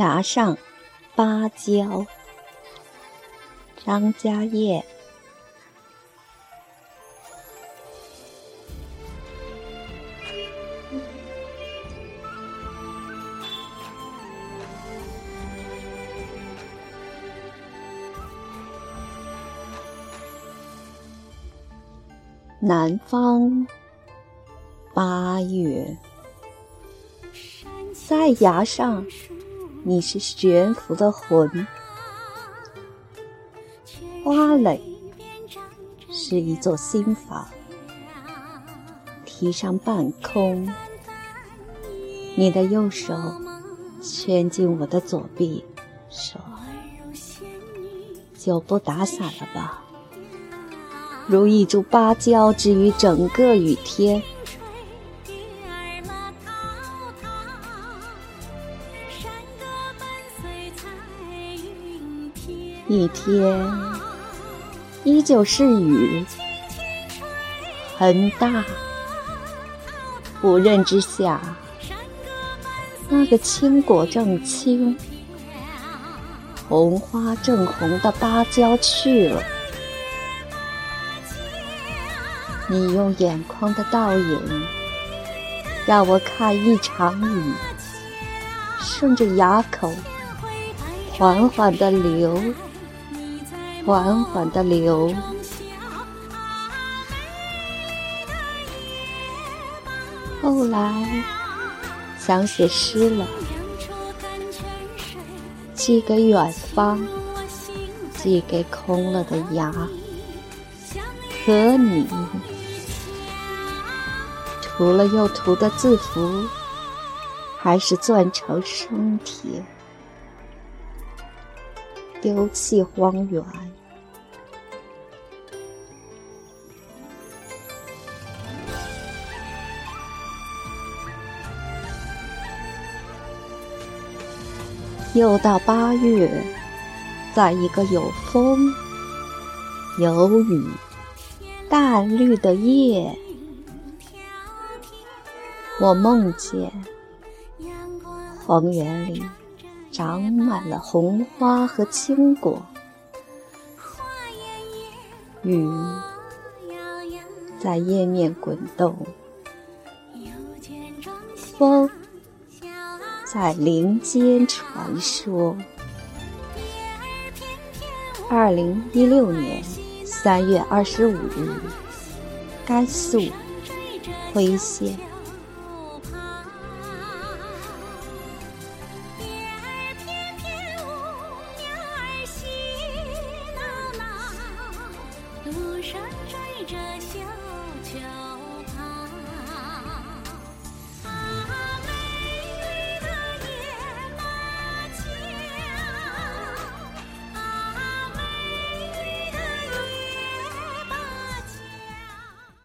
崖上芭蕉，张家业。南方八月，在崖上，你是悬浮的魂；花蕾是一座心房，提上半空。你的右手圈进我的左臂，说：“就不打伞了吧。”如一株芭蕉，置于整个雨天。一天依旧是雨，很大。不认之下，那个青果正青、红花正红的芭蕉去了。你用眼眶的倒影，让我看一场雨，顺着崖口缓缓的流，缓缓的流。后来想写诗了，寄给远方，寄给空了的牙和你。涂了又涂的字符，还是攥成生铁，丢弃荒原。又到八月，在一个有风、有雨、淡绿的夜。我梦见荒原里长满了红花和青果，雨在叶面滚动，风在林间传说。二零一六年三月二十五日，甘肃辉县。山追着小桥。